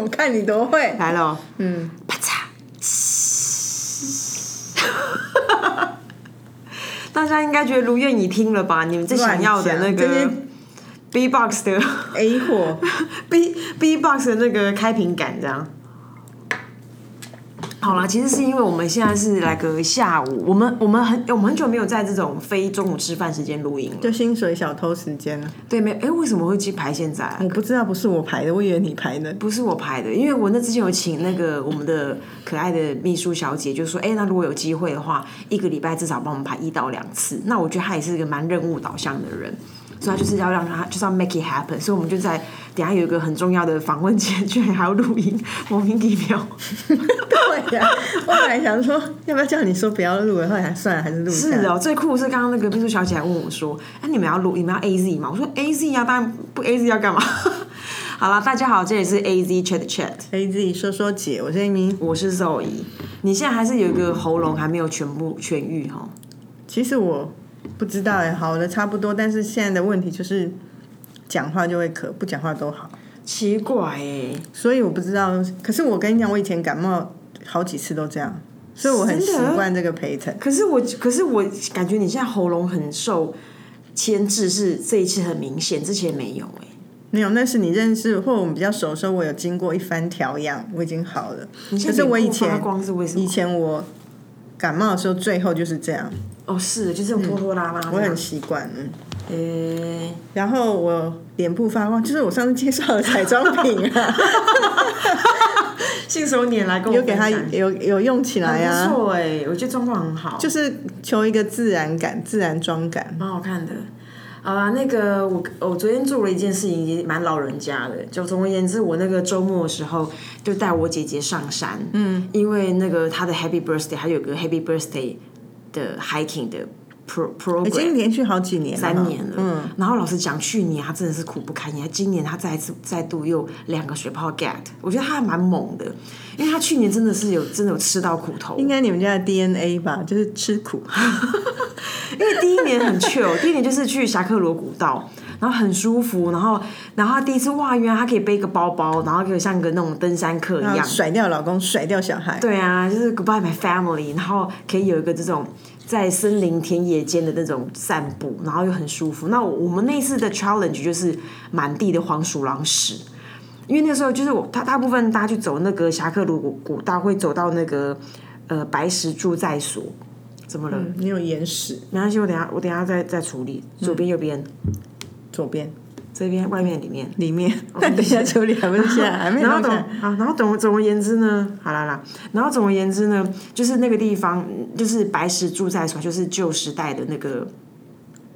我看你多会。来了哦，嗯，啪嚓，大家应该觉得如愿以听了吧？你们最想要的那个 B box 的 A 货，B B box 的那个开屏感，这样。好啦，其实是因为我们现在是来个下午，我们我们很我们很久没有在这种非中午吃饭时间录音了。就薪水小偷时间了。对，没哎，为什么会去排现在啊、我不知道，不是我排的，我以为你排的。不是我排的，因为我那之前有请那个我们的可爱的秘书小姐，就说，哎、那如果有机会的话，一个礼拜至少帮我们排一到两次。那我觉得她也是一个蛮任务导向的人，所以她就是要让他就是要 make it happen。所以我们就在等下有一个很重要的访问前，居然还要录音，莫名其妙。对呀、我本来想说要不要叫你说不要录了，后来还算了，还是录。是哦，最酷是刚刚那个秘书小姐还问我说，哎、你们要录，你们要 A Z 吗？我说 A Z 啊，当然不 A Z 要干嘛？好了，大家好，这里是 A Z Chat Chat。A Z 说说姐，我是 Amy。我是 Zoe，你现在还是有一个喉咙还没有全部痊愈哈。其实我不知道哎，好的差不多，但是现在的问题就是讲话就会咳，不讲话都好，奇怪哎，所以我不知道。可是我跟你讲，我以前感冒好几次都这样，所以我很习惯这个陪诊。可是我，可是我感觉你现在喉咙很受牵制，是这一次很明显，之前没有哎。没有，那是你认识或我们比较熟的时候，我有经过一番调养，我已经好了。可是我以前光是为什么以？前我感冒的时候，最后就是这样，哦，是，就是这种拖拖拉拉这样。我很习惯。嗯，诶，然后我脸部发光，就是我上次介绍的彩妆品啊，信手拈来跟我有给它有有用起来很啊，不错哎，我觉得状况很好，就是求一个自然感、自然妆感。蛮好看的。好啦、那个我我昨天做了一件事情，也蛮老人家的。就总而言之，我那个周末的时候就带我姐姐上山，嗯，因为那个她的 Happy Birthday，还有个 Happy Birthday 的 hiking 的 pro 已 program，已经连续好几年了，三年了，嗯，然后老实讲，去年他真的是苦不堪言，今年他再次再度又两个水泡 get，我觉得他还蛮猛的，因为他去年真的是有真的有吃到苦头，应该你们家的 DNA 吧，就是吃苦。因为第一年很 chill，第一年就是去侠客罗古道，然后很舒服，然后然后他第一次哇，原来他可以背个包包，然后可以像个那种登山客一样，甩掉老公，甩掉小孩。对啊，就是 goodbye my family，然后可以有一个这种在森林田野间的那种散步，然后又很舒服。那我们那次的 challenge 就是满地的黄鼠狼屎，因为那时候就是我大大部分大家去走那个侠客鲁古古道会走到那个呃白石住在所，怎么了？嗯你有眼屎，没关系，我等下我等下再再处理，左边右边。左边这边、外面、里面，里面。那等一下处理，还不是现在，还没然后总弄起来。啊，然后总总而言之呢，好啦啦，然后总而言之呢，就是那个地方，就是白石住在所，就是旧时代的那个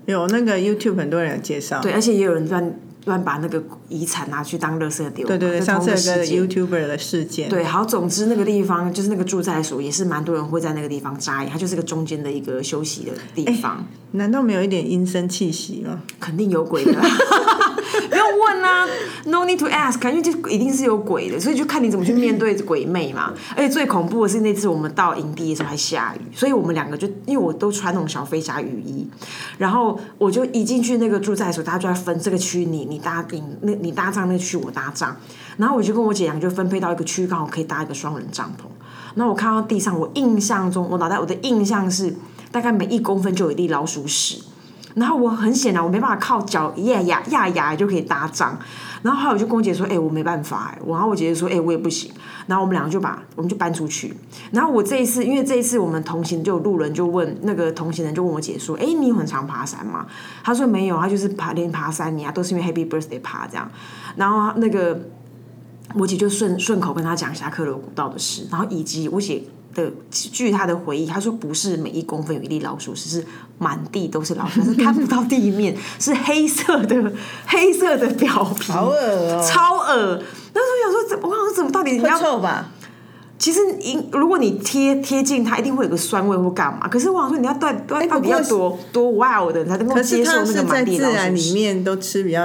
有那个 YouTube 很多人有介绍。对，而且也有人乱乱把那个遗产拿去当垃圾丢。对对对，在上次有个一个 YouTuber 的事件。对，好，总之那个地方就是那个住宅所，也是蛮多人会在那个地方扎营，它就是个中间的一个休息的地方，难道没有一点阴森气息吗？肯定有鬼的啦。不用问啊，No need to ask，因为就一定是有鬼的，所以就看你怎么去面对鬼魅嘛。而且最恐怖的是那次我们到营地的时候还下雨，所以我们两个就因为我都穿那种小飞侠雨衣，然后我就一进去那个住宅的时候，大家就在分这个区你你搭顶那你搭帐那个区我搭帐，然后我就跟我姐两个就分配到一个区，刚好可以搭一个双人帐篷。然后我看到地上，我印象中我脑袋我的印象是大概每一公分就有一粒老鼠屎。然后我很显然我没办法靠脚压压压压就可以搭帐，然后后来我就跟我姐说，哎、我没办法。哎、然后我姐姐说，哎、我也不行，然后我们两个就把我们就搬出去，然后我这一次因为这一次我们同行就有路人就问那个同行人就问我姐说，哎、你很常爬山吗？她说没有，她就是爬连爬三年啊，都是因为 Happy Birthday 爬这样，然后那个我姐就顺顺口跟她讲侠客楼古道的事，然后以及我姐的据他的回忆，他说不是每一公分有一粒老鼠屎，是满地都是老鼠，是看不到地面，是黑色的黑色的表皮，好恶哦、超恶。那时候想说怎么，我想说怎么到底你要臭吧？其实你如果你贴贴近它，一定会有个酸味或干嘛。可是我想说，你要到到到底要多多 wild 的，你才能够接受那个满地老鼠屎。然里面都吃比较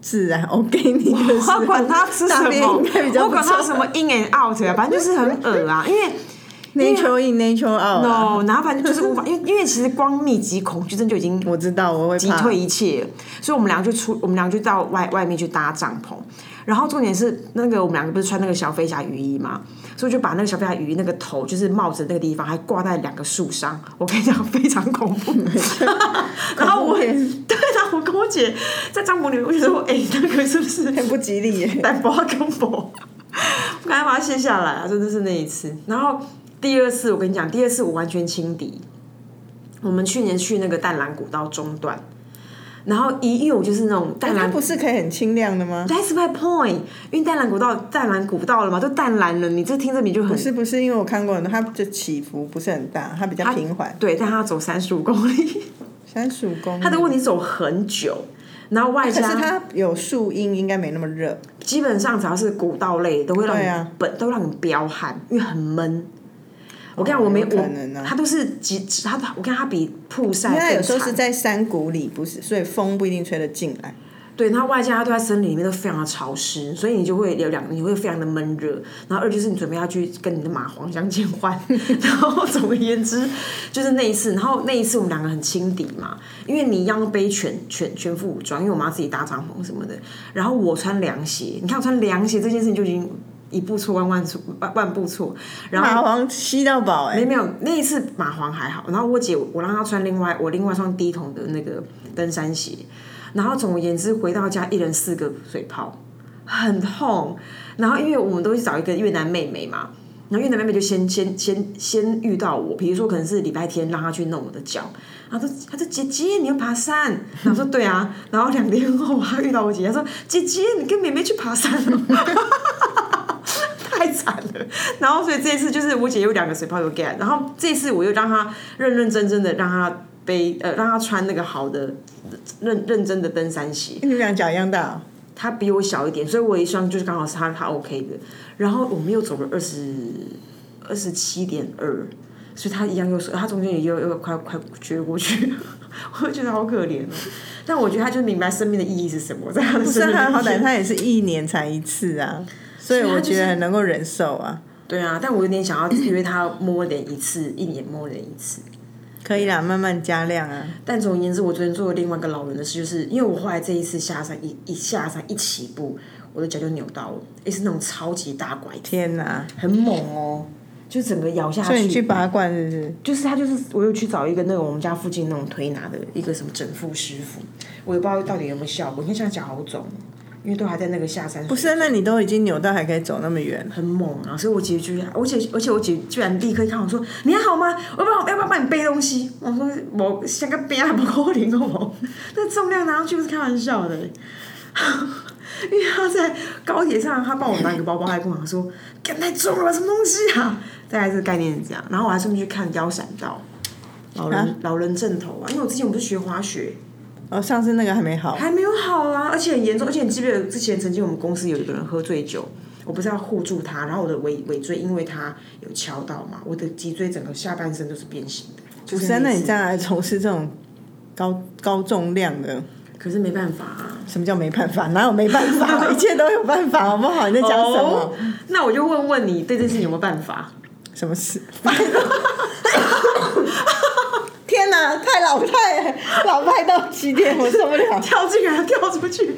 自然 OK 你的我管他吃什么我管它臭什么 in and out 啊，反正就是很恶啊，因为。Nature in nature out 啊。no，然后反正就是无法，因为因为其实光密集恐惧症就已经我知道我会。击退一切，所以我们俩就出，我们俩就到外外面去搭帐篷。然后重点是那个我们两个不是穿那个小飞侠雨衣嘛，所以就把那个小飞侠雨衣那个头就是帽子那个地方还挂在两个树上，我跟你讲非常恐怖。然后我也对，然后我跟我姐在帐篷里面，我就说，哎、那个是不是很不吉利耶。带包跟包？我赶快把它卸下来啊！真的是那一次。然后第二次，我跟你讲，第二次我完全轻敌。我们去年去那个淡蓝古道中段，然后一因为我就是那种淡蓝它不是可以很清亮的吗？That's my point，因为淡蓝古道淡蓝古道了嘛，都淡蓝了，你这听着你就很不是不是，因为我看过，它的起伏不是很大，它比较平缓，对，但它要走三十五公里，三十五公里。它的问题走很久，然后外可是加它有树荫，应该没那么热。基本上只要是古道类都会让你本、都让你飙汗，因为很闷。我跟你讲，我没我，它都是几，它我跟他比曝晒因为有。时候是在山谷里，不是，所以风不一定吹得进来。对，它外加它都在森林里面都非常的潮湿，所以你就会有两，你会非常的闷热。然后二就是你准备要去跟你的蚂蟥相见欢。然后总而言之，就是那一次，然后那一次我们两个很轻敌嘛，因为你一样背全全全副武装，因为我妈自己搭帐篷什么的。然后我穿凉鞋，你看我穿凉鞋这件事情就已经一步错万万错万万步错。然后蚂蟥吸到饱哎、没没有，那一次蚂蟥还好。然后我姐我让她穿另外我另外一双低筒的那个登山鞋，然后总而言之回到家一人四个水泡，很痛。然后因为我们都去找一个越南妹妹嘛，然后越南妹妹就先 先先先遇到我，比如说可能是礼拜天让她去弄我的脚，然后她说她说姐姐你要爬山，然后我说对啊，然后两天后她遇到我姐姐，她说姐姐你跟妹妹去爬山了。太惨了。然后所以这一次就是我姐有两个水泡有 get，然后这次我又让她认认真真的让她背呃让她穿那个好的认认真的登山鞋，你们俩脚一样大、哦，她比我小一点，所以我一双就是刚好是她她 OK 的。然后我们又走了二十二十七点二。所以她一样又是，她中间也又又快快撅过去，我就觉得好可怜哦。但我觉得她就明白生命的意义是什么，在她的不是生命里他好歹面他也是一年才一次啊，所以我觉得很能够忍受啊。对啊，但我有点想要约他摸脸一次，一年摸脸一次。可以啦，慢慢加量啊。但总而言之，我昨天做了另外一个老人的事，就是因为我后来这一次下山一一下山一起步，我的脚就扭到了，也是那种超级大拐，天哪！很猛哦，就整个咬下去。所以你去拔罐是不是？就是他就是我又去找一个那个我们家附近那种推拿的一个什么整复师傅，我也不知道到底有没有效果。你看现在脚好肿，因为都还在那个下山。不是，那你都已经扭到还可以走那么远，很猛啊！所以我姐居然，而且而且我姐居然立刻看我说：“你还好吗？我要不要要不要帮你背东西？”我说：“我像个边还不可能好不好？那重量拿上去不是开玩笑的。”因为他在高铁上，他帮我拿一个包包，还跟我说：“干太重了，什么东西啊？”大概这个概念是这样。然后我还顺便去看腰闪道，老人、老人正头啊，因为我之前我不是学滑雪，哦，上次那个还没好，还没有好啊，而且很严重，而且你记不记得之前曾经我们公司有一个人喝醉酒，我不是要护住他，然后我的尾尾椎因为他有敲到嘛，我的脊椎整个下半身都是变形的。就是不是啊？那你这样来从事这种高高重量的，可是没办法啊。什么叫没办法？哪有没办法？一切都有办法，好不好？你在讲什么？哦那我就问问你，对这件事情有没有办法？什么事？天哪，太老派，老派到极点，我受不了。跳进来，跳出去。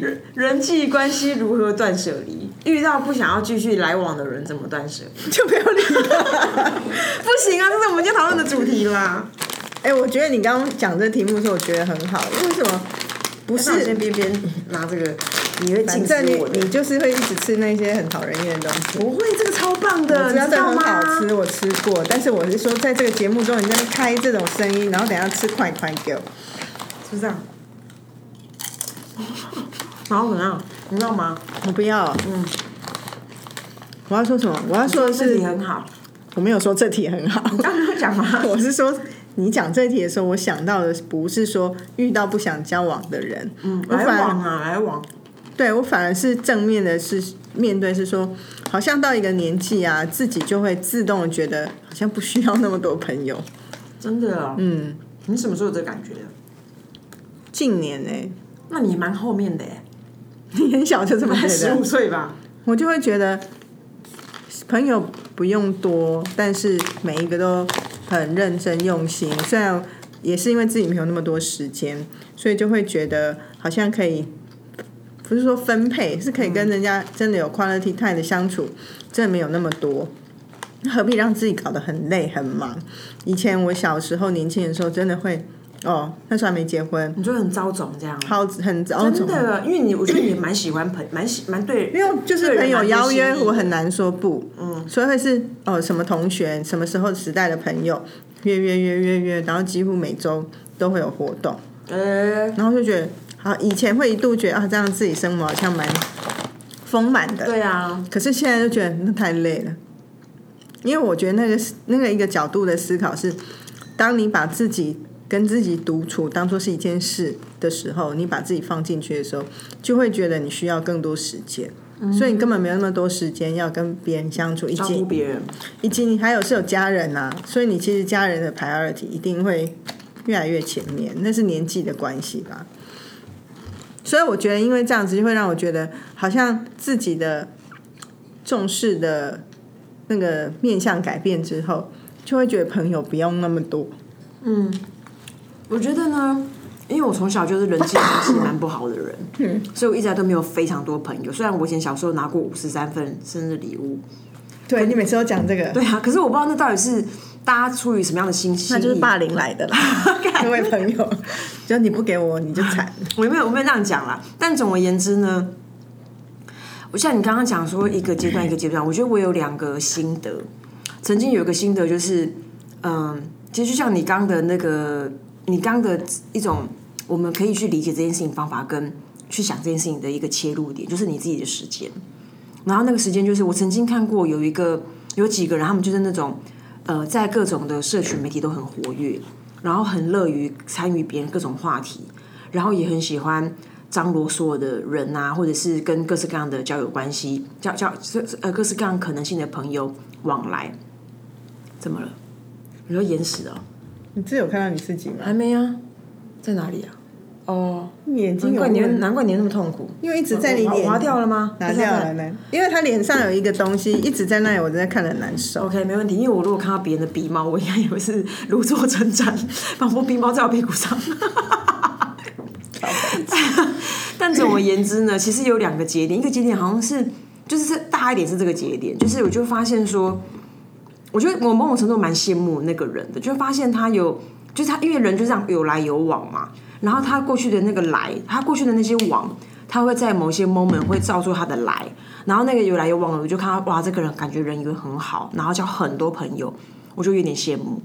人人际关系如何断舍离？遇到不想要继续来往的人，怎么断舍离？就没有理他。不行啊，这是我们今天讨论的主题啦。哎、我觉得你刚刚讲这题目的时候，我觉得很好。为什么？不是，边边拿这个，你会反禁止正你你。就是会一直吃那些很讨人厌的东西。不会，这个超棒的，你知道吗？好吃，我吃过，但是我是说，在这个节目中，你在那开这种声音，然后等一下吃快快给我，是这样。然后怎样？你知道吗？我不要。嗯。我要说什么？我要说的这是题，很好。我没有说这题很好。你刚刚讲吗？我是说，你讲这题的时候，我想到的不是说遇到不想交往的人，嗯，我来往啊，来往。对我反而是正面的是面对是说，好像到一个年纪啊，自己就会自动的觉得好像不需要那么多朋友。真的哦。嗯，你什么时候有这感觉的？近年呢、那你蛮后面的耶，你很小就这么觉得十五，岁吧？我就会觉得朋友不用多，但是每一个都很认真用心。虽然也是因为自己没有那么多时间，所以就会觉得好像可以不是说分配，是可以跟人家真的有 quality time 的相处，真的没有那么多。何必让自己搞得很累很忙？以前我小时候年轻的时候，真的会哦，那时候还没结婚，你就很招总这样。好很早真的，因为你我觉得你蛮喜欢朋，蛮喜蛮对，因为就是朋友邀约，我很难。难说不，嗯，所以会是哦什么同学，什么时候时代的朋友约约约约约，然后几乎每周都会有活动，呃，然后就觉得好，以前会一度觉得啊，这样自己生活好像蛮丰满的，对啊，可是现在就觉得那太累了，因为我觉得那个那个一个角度的思考是，当你把自己跟自己独处当做是一件事的时候，你把自己放进去的时候，就会觉得你需要更多时间，所以你根本没有那么多时间要跟别人相处，以照及别人。以及你还有是有家人呐、所以你其实家人的 priority 一定会越来越前面，那是年纪的关系吧。所以我觉得，因为这样子就会让我觉得，好像自己的重视的那个面向改变之后，就会觉得朋友不用那么多。嗯我觉得呢，因为我从小就是人际关系蛮不好的人，所以我一直来都没有非常多朋友。虽然我以前小时候拿过五十三份生日礼物，对你每次都讲这个，对啊，可是我不知道那到底是大家出于什么样的心心意。那就是霸凌来的啦，各位朋友，就你不给我你就惨。我没有我没有这样讲啦，但总而言之呢，我像你刚刚讲说一个阶段一个阶段，我觉得我有两个心得。曾经有一个心得就是，嗯，其实就像你刚的那个，你刚的一种，我们可以去理解这件事情方法跟去想这件事情的一个切入点，就是你自己的时间。然后那个时间就是我曾经看过有一个有几个人，他们就是那种呃，在各种的社群媒体都很活跃，然后很乐于参与别人各种话题，然后也很喜欢张罗所有的人啊，或者是跟各式各样的交友关系、交交呃各式各样可能性的朋友往来。怎么了？你说眼屎哦？你自己有看到你自己吗？还没啊？在哪里啊？哦，你眼睛怪你问难怪你那么痛苦，因为一直在你脸划划掉了吗？拿掉了呢，因为他脸上有一个东西一直在那里，我真的看得很难受。OK，没问题。因为我如果看到别人的鼻毛，我应该也会是如坐针毡，仿佛鼻毛在我屁股上。但总而言之呢，其实有两个节点，一个节点好像是就是是大一点是这个节点，就是我就发现说，我觉得我某种程度蛮羡慕那个人的，就发现他有，就是他因为人就这样有来有往嘛，然后他过去的那个来，他过去的那些往，他会在某些 moment 会照出他的来，然后那个有来有往的，我就看到哇，这个人感觉人缘很好，然后交很多朋友，我就有点羡慕。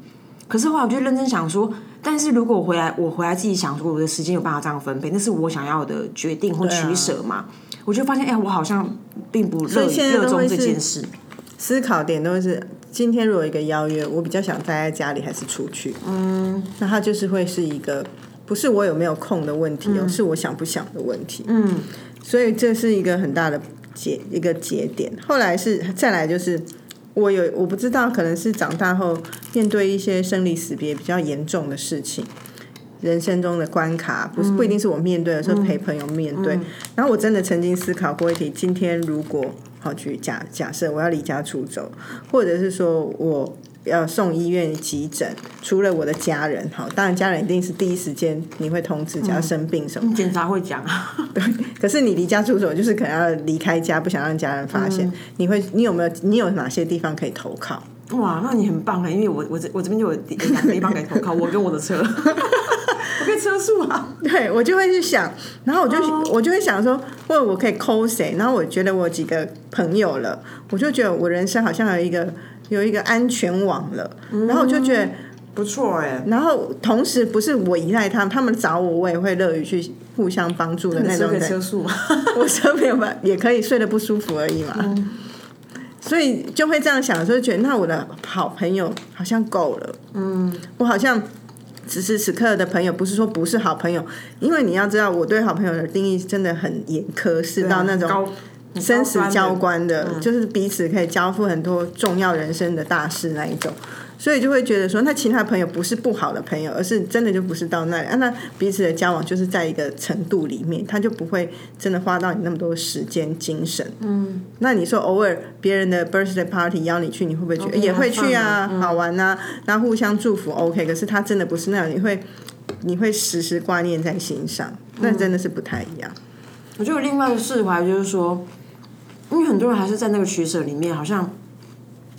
可是后来我就认真想说，但是如果我回来，我回来自己想说，我的时间有办法这样分配，那是我想要的决定或取舍嘛？我就发现，哎、我好像并不热热衷这件事。思考点都是今天如果一个邀约，我比较想待在家里还是出去？嗯，那它就是会是一个不是我有没有空的问题哦，是我想不想的问题。嗯，所以这是一个很大的节一个节点。后来是再来就是。我有我不知道，可能是长大后面对一些生离死别比较严重的事情，人生中的关卡，不是不一定是我面对的，是陪朋友面对。然后我真的曾经思考过一题：今天如果好去假假设我要离家出走，或者是说我要送医院急诊，除了我的家人，好，当然家人一定是第一时间你会通知，假如生病什么。检查会讲啊，可是你离家出走，就是可能要离开家，不想让家人发现。你会，你有没有？你有哪些地方可以投靠？哇，那你很棒啊！因为我我这我这边就有两个地方可以投靠，我跟我的车，我可以车速啊。对我就会去想，然后我就、我就会想说，或者我可以抠谁？然后我觉得我有几个朋友了，我就觉得我人生好像有一个有一个安全网了，然后我就觉得。不错哎、然后同时不是我依赖他们，他们找我，我也会乐于去互相帮助的那种人。车可以车速吗？我车没有办也可以睡得不舒服而已嘛。所以就会这样想，就觉得那我的好朋友好像够了。嗯，我好像此时此刻的朋友，不是说不是好朋友，因为你要知道，我对好朋友的定义真的很严苛，是到那种高生死交关的，嗯就是彼此可以交付很多重要人生的大事那一种。所以就会觉得说，那其他朋友不是不好的朋友，而是真的就不是到那里啊。那彼此的交往就是在一个程度里面，他就不会真的花到你那么多时间、精神。嗯，那你说偶尔别人的 birthday party 邀你去，你会不会去？OK，也会去啊，好玩啊，然后互相祝福 OK。可是他真的不是那样，你会你会时时挂念在心上，那真的是不太一样。我觉得有另外一个释怀就是说，因为很多人还是在那个取舍里面，好像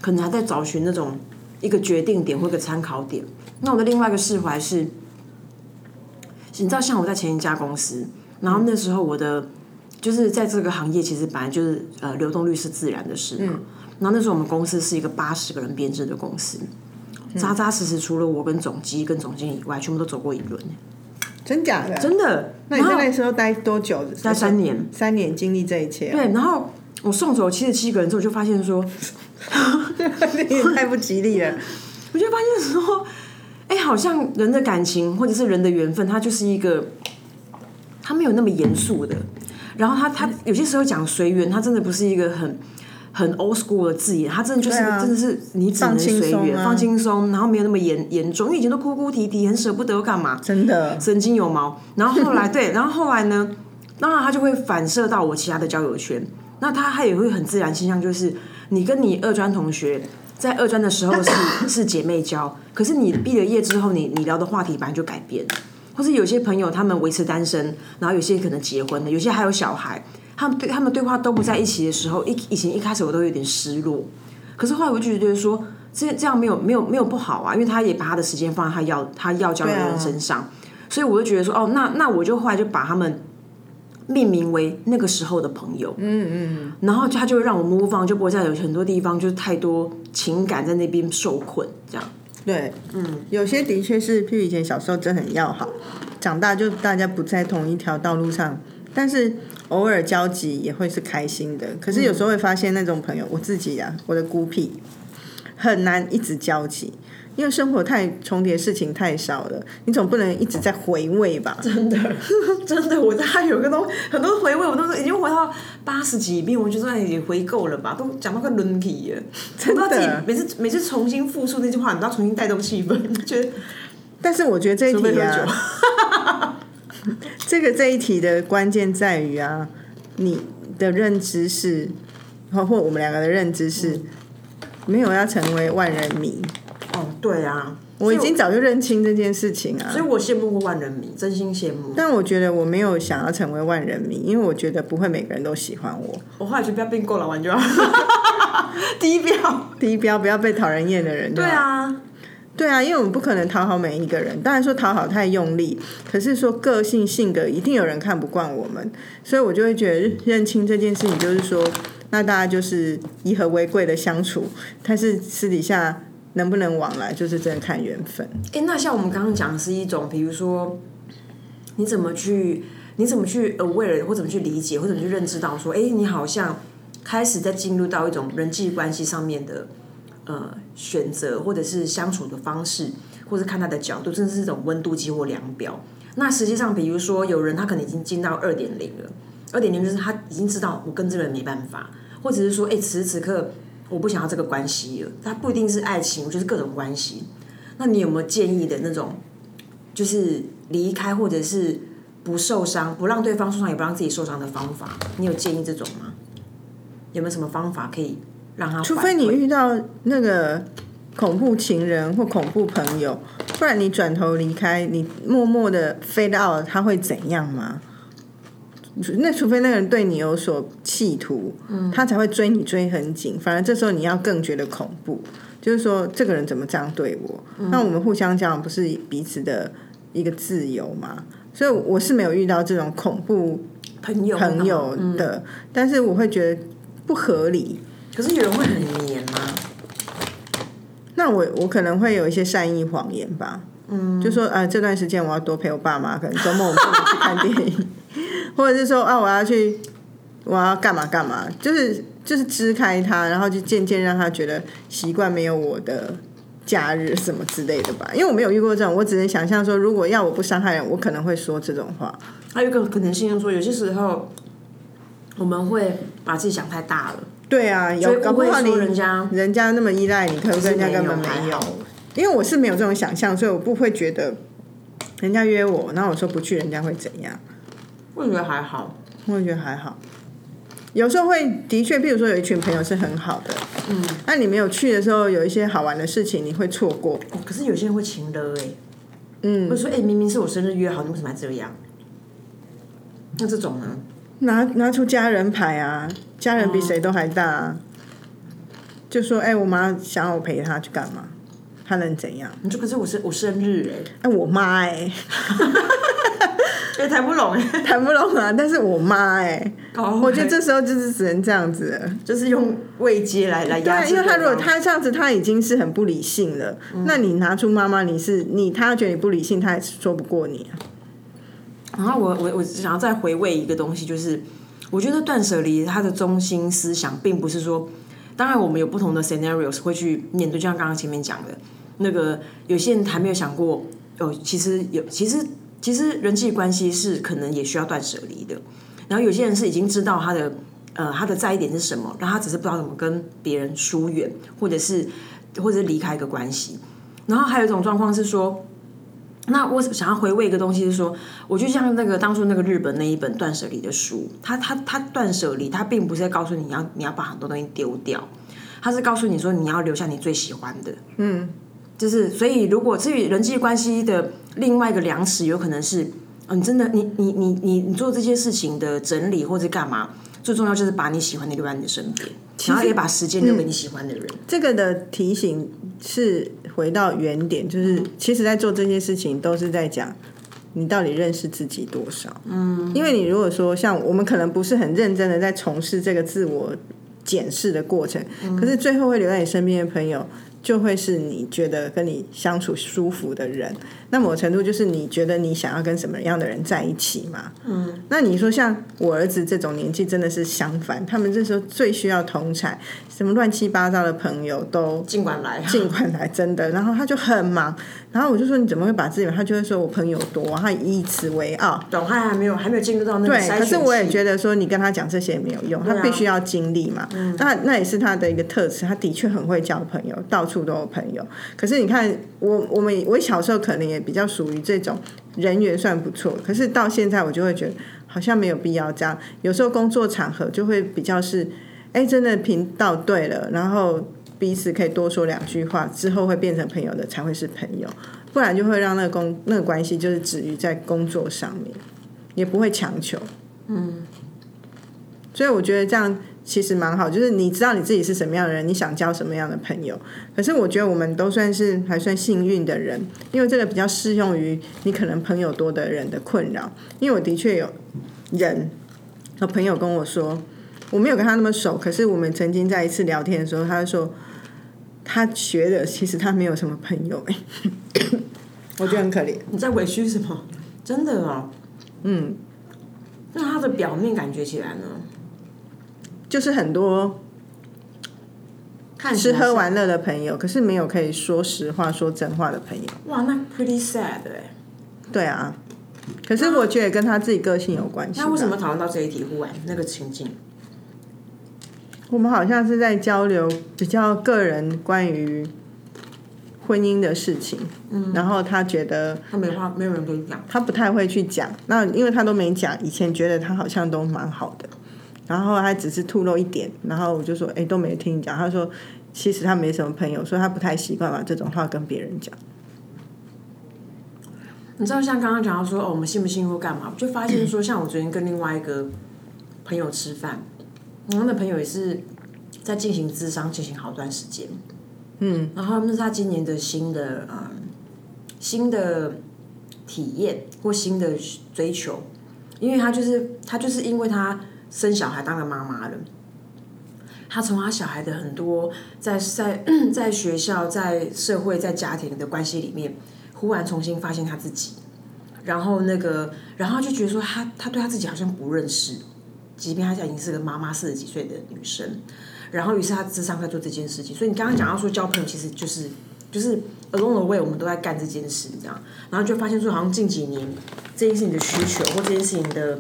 可能还在找寻那种一个决定点或一个参考点。那我的另外一个释怀是，你知道，像我在前一家公司，然后那时候我的就是在这个行业，其实本来就是呃流动率是自然的事嘛。然后那时候我们公司是一个八十个人编制的公司，扎扎实实除了我跟总机跟总经理以外，全部都走过一轮。真假的？真的？那你在那时候待多久？待三年。三年经历这一切。对，然后我送走七十七个人之后，就发现说，你也太不吉利了。我就发现说，哎，好像人的感情或者是人的缘分，它就是一个，它没有那么严肃的。然后他他有些时候讲随缘，他真的不是一个很。很 old school 的字眼，他真的就是真的是你只能随缘放轻松，然后没有那么严严重。因为以前都哭哭啼啼，很舍不得干嘛？真的神经有毛。然后后来对，然后后来呢？当然他就会反射到我其他的交友圈。那他他也会很自然倾向，就是你跟你二专同学在二专的时候是 是姐妹交，可是你毕了业之后，你你聊的话题本来就改变，或是有些朋友他们维持单身，然后有些可能结婚了，有些还有小孩。他们对他们对话都不在一起的时候，一以前一开始我都有点失落，可是后来我就觉得说，这这样没有没有没有不好啊，因为他也把他的时间放在他要他要交的人身上，所以我就觉得说，哦，那那我就后来就把他们命名为那个时候的朋友，嗯嗯，然后他就会让我 move on，就不会再有很多地方就是太多情感在那边受困，这样，对，嗯，有些的确是，譬如以前小时候真很要好，长大就大家不在同一条道路上，但是。偶尔交集也会是开心的，可是有时候会发现那种朋友，我自己呀，我的孤僻很难一直交集，因为生活太重叠，事情太少了，你总不能一直在回味吧？真的，真的，我还有个东很多回味，我都已经回到八十几遍，我觉得已经回够了吧，都讲到快轮体了，真的，每次每次重新复述那句话，你都要重新带动气氛，觉得。但是我觉得这一题啊。这个这一题的关键在于啊，你的认知是，包括我们两个的认知是，没有要成为万人迷。哦，对啊，我已经早就认清这件事情啊。所以我羡慕过万人迷，真心羡慕。但我觉得我没有想要成为万人迷，因为我觉得不会每个人都喜欢我。我后来就不要变够了，玩就好。低标，低标，不要被讨人厌的人。对啊。对啊，因为我们不可能讨好每一个人。当然说讨好太用力，可是说个性性格一定有人看不惯我们，所以我就会觉得认清这件事情，就是说，那大家就是以和为贵的相处，但是私底下能不能往来，就是真的看缘分。哎，那像我们刚刚讲的是一种，比如说你怎么去，你怎么去 aware 或怎么去理解，或者去认知到说，哎，你好像开始在进入到一种人际关系上面的。呃，选择或者是相处的方式，或者看他的角度，甚至是一种温度计或量表。那实际上，比如说有人他可能已经进到二点零了，二点零就是他已经知道我跟这个人没办法，或者是说，哎，此时此刻我不想要这个关系了。他不一定是爱情，就是各种关系。那你有没有建议的那种，就是离开或者是不受伤，不让对方受伤，也不让自己受伤的方法？你有建议这种吗？有没有什么方法可以让他？除非你遇到那个恐怖情人或恐怖朋友，不然你转头离开，你默默的飞到，他会怎样吗？那除非那个人对你有所企图，他才会追你追很紧。反而这时候你要更觉得恐怖，就是说这个人怎么这样对我？那我们互相讲不是彼此的一个自由吗？所以我是没有遇到这种恐怖朋友朋友的，但是我会觉得不合理。可是有人会很黏吗？那我我可能会有一些善意谎言吧，嗯，就说啊这段时间我要多陪我爸妈，可能周末我们不能去看电影，或者是说啊我要去我要干嘛干嘛，就是就是支开他，然后就渐渐让他觉得习惯没有我的假日什么之类的吧。因为我没有遇过这种，我只能想象说，如果要我不伤害人，我可能会说这种话。还有一个可能性就是，说有些时候我们会把自己想太大了。对啊，有搞不好你人家人家那么依赖你，可是人家根本没有。因为我是没有这种想象，所以我不会觉得人家约我，然后我说不去，人家会怎样？我觉得还好，我觉得还好。有时候会的确，譬如说有一群朋友是很好的，嗯，那你没有去的时候，有一些好玩的事情你会错过。可是有些人会情勒哎，嗯，会说哎，明明是我生日约好，你为什么还这样？那这种呢？拿拿出家人牌啊，家人比谁都还大、啊。就说：“哎、我妈想要我陪她去干嘛？她能怎样？你说可是我是我生日哎、哎、我妈哎、哎、谈不拢哎、谈不拢啊！但是我妈哎、哦我觉得这时候就是只能这样子了。就是用慰藉来来压对，制因为他如果对方他这样子，他已经是很不理性了。那你拿出妈妈，你是你，他觉得你不理性，他也说不过你啊。然后我我我想要再回味一个东西，就是我觉得断舍离它的中心思想，并不是说，当然我们有不同的 scenarios 会去面对，就像刚刚前面讲的，那个有些人还没有想过，哦，其实有，其实其实人际关系是可能也需要断舍离的。然后有些人是已经知道他的呃他的在意点是什么，然后他只是不知道怎么跟别人疏远，或者是或者是离开一个关系。然后还有一种状况是说，那我想要回味一个东西是说，我就像那个当初那个日本那一本断舍离的书，它它它断舍离，它并不是在告诉你要你要把很多东西丢掉，它是告诉你说你要留下你最喜欢的，嗯，就是所以如果至于人际关系的另外一个量尺，有可能是，嗯、你真的你你你你你做这些事情的整理或者干嘛，最重要就是把你喜欢的留在你的身边，然后也把时间留给你喜欢的人。这个的提醒是回到原点，就是其实在做这些事情都是在讲你到底认识自己多少。嗯，因为你如果说像我们可能不是很认真的在从事这个自我检视的过程，可是最后会留在你身边的朋友。就会是你觉得跟你相处舒服的人，那某程度就是你觉得你想要跟什么样的人在一起嘛。嗯，那你说像我儿子这种年纪，真的是相反，他们这时候最需要同产，什么乱七八糟的朋友都尽管来，尽管来，真的。然后他就很忙，然后我就说你怎么会把自己，他就会说我朋友多，他以此为傲。懂他还没有还没有进入到那个对，可是我也觉得说你跟他讲这些也没有用，他必须要经历嘛。那那也是他的一个特质，他的确很会交朋友，到处都有朋友。可是你看我我们我小时候可能也也比较属于这种人缘算不错，可是到现在我就会觉得好像没有必要这样。有时候工作场合就会比较是，哎，真的频道对了，然后彼此可以多说两句话，之后会变成朋友的才会是朋友，不然就会让那个工那个关系就是止于在工作上面，也不会强求。嗯所以我觉得这样其实蛮好，就是你知道你自己是什么样的人，你想交什么样的朋友。可是我觉得我们都算是还算幸运的人，因为这个比较适用于你可能朋友多的人的困扰。因为我的确有人有朋友跟我说，我没有跟他那么熟，可是我们曾经在一次聊天的时候，他就说他觉得其实他没有什么朋友、欸，我觉得很可怜。你在委屈什么？真的哦，嗯，那他的表面感觉起来呢？就是很多看吃喝玩乐的朋友，可是没有可以说实话、说真话的朋友。哇，那 pretty sad 哎。对啊，可是我觉得跟他自己个性有关系。那为什么讨论到这一题？忽然那个情境，我们好像是在交流比较个人关于婚姻的事情，嗯，然后他觉得他没话，没有人可以讲。他不太会去讲，那因为他都没讲，以前觉得他好像都蛮好的，然后他只是吐露一点，然后我就说，哎，都没听你讲，他说其实他没什么朋友，所以他不太习惯把这种话跟别人讲。你知道，像刚刚讲到说，哦，我们信不信或干嘛？我就发现说，像我昨天跟另外一个朋友吃饭，然后那朋友也是在进行智商，进行好段时间。嗯，然后那是他今年的新的嗯新的体验或新的追求，因为他就是他就是因为他生小孩当了妈妈了。他从他小孩的很多在在 在学校、在社会、在家庭的关系里面，忽然重新发现他自己，然后那个，然后就觉得说他他对他自己好像不认识，即便他现在已经是个妈妈，四十几岁的女生，然后于是他智商在做这件事情。所以你刚刚讲到说交朋友，其实就是就是 along the way 我们都在干这件事，这样，然后就发现说好像近几年这件事情的需求或这件事情的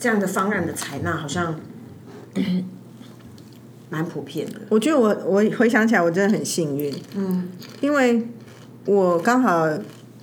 这样的方案的采纳，好像 蛮普遍的。我觉得我我回想起来，我真的很幸运，嗯，因为我刚好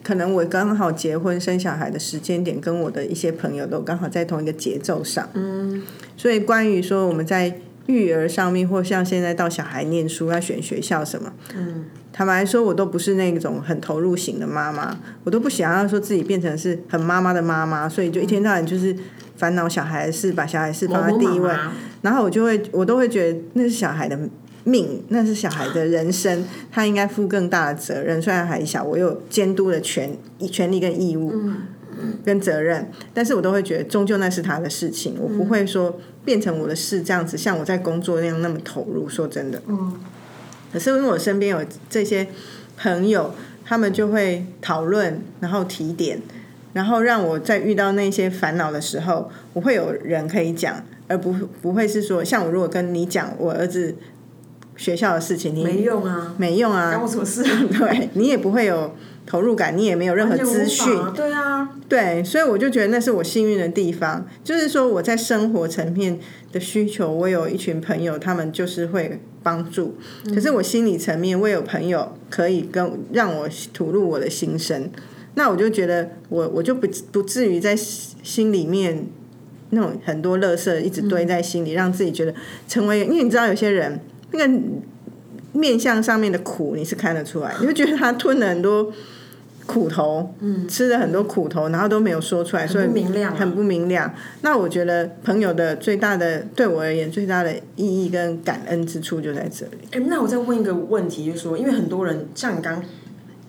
可能我刚好结婚生小孩的时间点，跟我的一些朋友都刚好在同一个节奏上，嗯，所以关于说我们在育儿上面，或像现在到小孩念书要选学校什么，嗯，坦白说，我都不是那种很投入型的妈妈，我都不想要说自己变成是很妈妈的妈妈，所以就一天到晚就是烦恼小孩的事，把小孩事放在第一位，然后我就会我都会觉得那是小孩的命，那是小孩的人生，他应该负更大的责任。虽然还小，我有监督的权权利跟义务。跟责任，但是我都会觉得，终究那是他的事情，我不会说变成我的事这样子，像我在工作那样那么投入。说真的，嗯，可是因为我身边有这些朋友，他们就会讨论，然后提点，然后让我在遇到那些烦恼的时候，我会有人可以讲，而不不会是说，像我如果跟你讲我儿子学校的事情，你没用啊，没用啊关，我什么事？对你也不会有投入感，你也没有任何资讯，对啊，对，所以我就觉得那是我幸运的地方，就是说我在生活层面的需求，我有一群朋友，他们就是会帮助。可是我心理层面，我有朋友可以跟让我吐露我的心声，那我就觉得我我就不不至于在心里面那种很多乐色一直堆在心里，让自己觉得成为，因为你知道有些人那个面相上面的苦你是看得出来，你会觉得他吞了很多。苦头，嗯，吃了很多苦头，然后都没有说出来，所以不明亮啊很不明亮。那我觉得朋友的最大的对我而言最大的意义跟感恩之处就在这里。哎、那我再问一个问题，就是说，因为很多人像你刚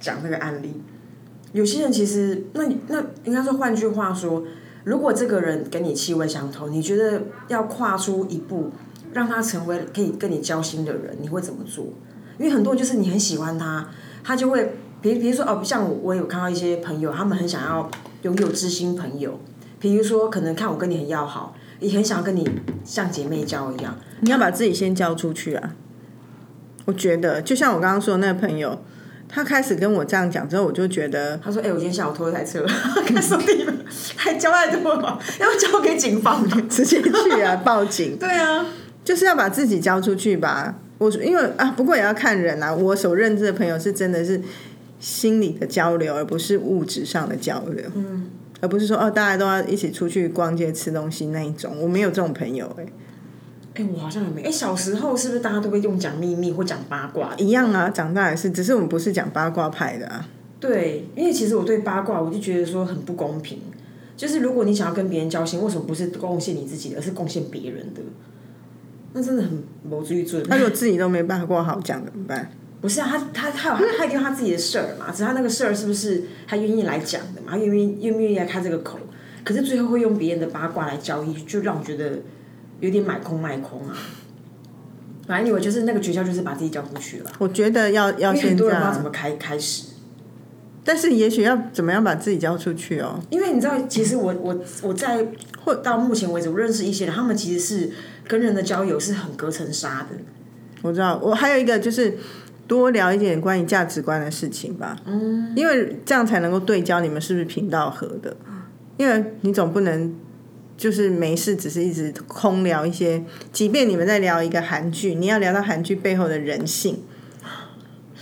讲那个案例，有些人其实，那你那应该说，换句话说，如果这个人跟你气味相投，你觉得要跨出一步，让他成为可以跟你交心的人，你会怎么做？因为很多人就是你很喜欢他，他就会，比比如说哦，像我我有看到一些朋友，他们很想要拥有知心朋友，比如说可能看我跟你很要好，也很想要跟你像姐妹交一样，你要把自己先交出去啊！我觉得，就像我刚刚说的那个朋友，他开始跟我这样讲之后，我就觉得他说：“哎、我今天下午偷一台车，看兄弟们还交代多了，要交给警方。直接去啊，报警。对啊，就是要把自己交出去吧。我因为啊，不过也要看人啊。我所认知的朋友是真的是心理的交流，而不是物质上的交流。嗯，而不是说哦，大家都要一起出去逛街吃东西那一种。我没有这种朋友哎、哎、我好像也没。哎、小时候是不是大家都会用讲秘密或讲八卦？一样啊，长大也是，只是我们不是讲八卦派的啊。对，因为其实我对八卦，我就觉得说很不公平。就是如果你想要跟别人交心，为什么不是贡献你自己的，而是贡献别人的？那真的很没追准。那如果 自己都没八卦好讲怎么办？不是啊，他他他有他他一定有他自己的事儿嘛，只是他那个事儿是不是他愿意来讲的嘛？他愿意愿不愿意来开这个口？可是最后会用别人的八卦来交易，就让我觉得有点买空卖空啊。反正我就是那个诀窍，就是把自己交出去了。我觉得要要先这样，多人不知道怎么开开始，但是也许要怎么样把自己交出去哦。因为你知道，其实我我我在或到目前为止，我认识一些人，他们其实是跟人的交友是很隔层纱的。我知道，我还有一个就是多聊一点关于价值观的事情吧。嗯，因为这样才能够对焦你们是不是频道合的。因为你总不能就是没事只是一直空聊一些，即便你们在聊一个韩剧，你要聊到韩剧背后的人性。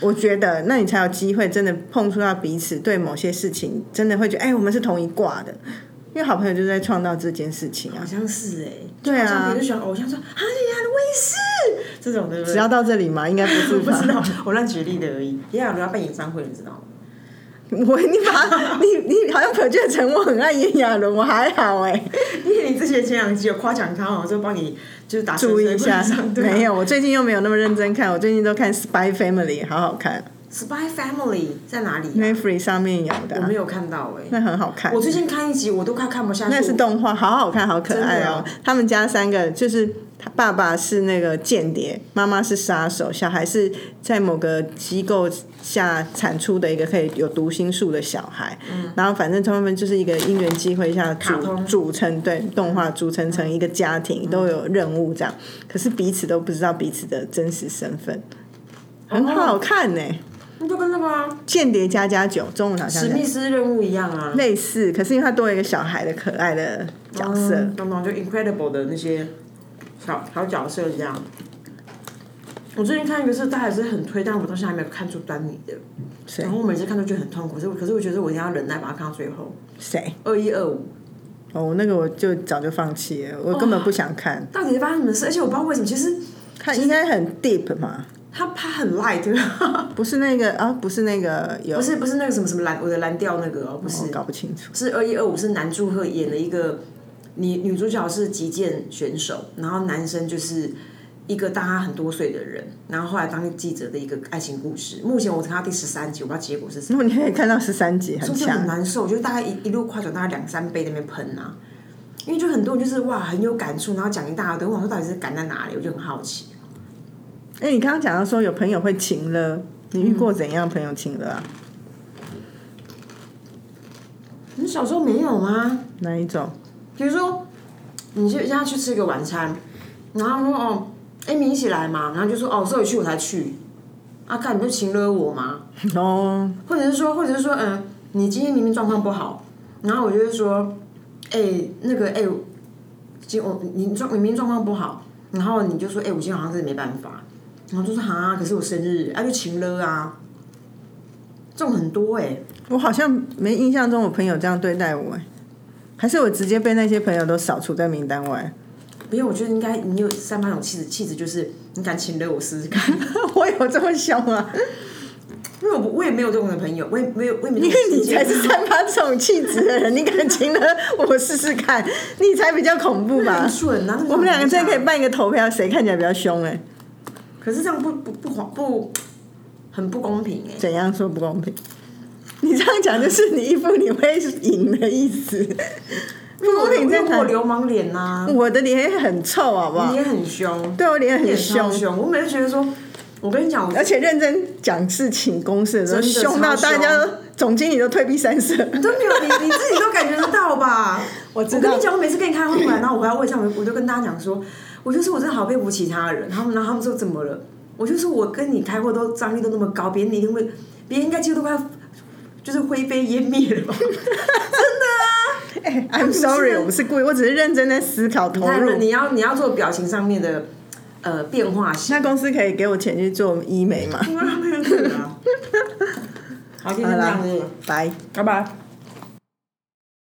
我觉得，那你才有机会真的碰触到彼此对某些事情，真的会觉得，哎、我们是同一挂的。因为好朋友就是在创造这件事情啊好。像是哎、对啊就喜欢偶像说啊，你亚的卫视这种对不对？只要到这里嘛，应该不是吧？不知道，我乱举例的而已。炎亚纶要办演唱会，你知道吗？我你把你你好像可见成我很爱炎亚纶，我还好哎、因为你之前前两集有夸奖他嘛，我就帮你就是打 注意一下没有，我最近又没有那么认真看，我最近都看《Spy Family》，好好看 Spy Family 在哪里、啊？，Netflix 上面有的啊、我没有看到哎、那很好看我。最近看一集，我都快看不下去。那是动画，好好看，好可爱哦。他们家三个就是他爸爸是那个间谍，妈妈是杀手，小孩是在某个机构下产出的一个可以有读心术的小孩。然后反正他们就是一个因缘机会下组组成对动画组成成一个家庭，都有任务这样。可是彼此都不知道彼此的真实身份，很好看呢、那就跟那个啊间谍加加酒，中文好像史叫密斯任务一样啊。类似，可是因为他多了一个小孩的可爱的角色。嗯懂懂，就 Incredible 的那些小小角色这样。我最近看一个是，大家是很推，但我到现在还没有看出端倪的。谁然后我每次看都觉得很痛苦，可是我可是我觉得我一定要忍耐把它看到最后。谁？二一二五，哦，那个我就早就放弃了，我根本不想看。到底是发生什么事？而且我不知道为什么，其实它应该很 deep 嘛，他他很 light，不是那个啊，不是那个有，不是不是那个什么什么蓝我的蓝调那个哦，不是，我搞不清楚。是二一二五是男祝贺演了一个女女主角是击剑选手，然后男生就是一个大他很多岁的人，然后后来当记者的一个爱情故事。目前我只看到第十三集，我不知道结果是什么。如果你可以看到十三集，很就是很强。难受，就是大概一一路快转大概两三杯在那边喷啊，因为就很多人就是哇很有感触，然后讲一大堆，我想说到底是感在哪里，我就很好奇。哎、你刚刚讲到说有朋友会情了，你遇过怎样朋友情了啊？你小时候没有吗？哪一种？比如说，你就现在去吃个晚餐，然后说哦哎，你一起来嘛，然后就说哦，所以去我才去，啊，看你不是情勒我吗？哦，或者是说，或者是说，嗯，你今天明明状况不好，然后我就会说，哎、那个，哎、今我你状明明状况不好，然后你就说，哎、我今天好像真的没办法，然后就说哈，可是我生日，啊，就情了啊，这种很多哎、我好像没印象中我朋友这样对待我、哎，还是我直接被那些朋友都扫除在名单外？不用，我觉得应该你有散发一种气质，气质就是你敢情勒我试试看，我有这么凶啊？因为我我也没有这种的朋友，我也没有我也没有因为你才是三八这种气质的人，你敢请了我试试看，你才比较恐怖吧很？蠢啊！我们两个真的可以办，一个投票，谁看起来比较凶、哎，可是这样不不不不不很不公平哎、怎样说不公平？你这样讲就是你一副你会赢的意思。不公平在我流氓脸呐、我的脸也很臭，好不好你？也很凶，对我脸很凶，凶。我每次觉得说，我跟你讲，而且认真讲事情、公事的时候，真的凶到超大家都总经理都退避三舍。你都没有你你自己都感觉得到吧？我知道我跟你讲，我每次跟你开会回来，然后我回来位上，我我就跟大家讲说，我就说我真的好佩服其他人。他们然后他们说怎么了？我就说我跟你开会都张力都那么高，别人一定会，别人应该几乎都快要就是灰飞烟灭了吧？I'm sorry，我不是故意，我只是认真在思考投入。你要你要做表情上面的呃变化型。那公司可以给我钱去做医美吗？好，今天这样子，拜。拜拜。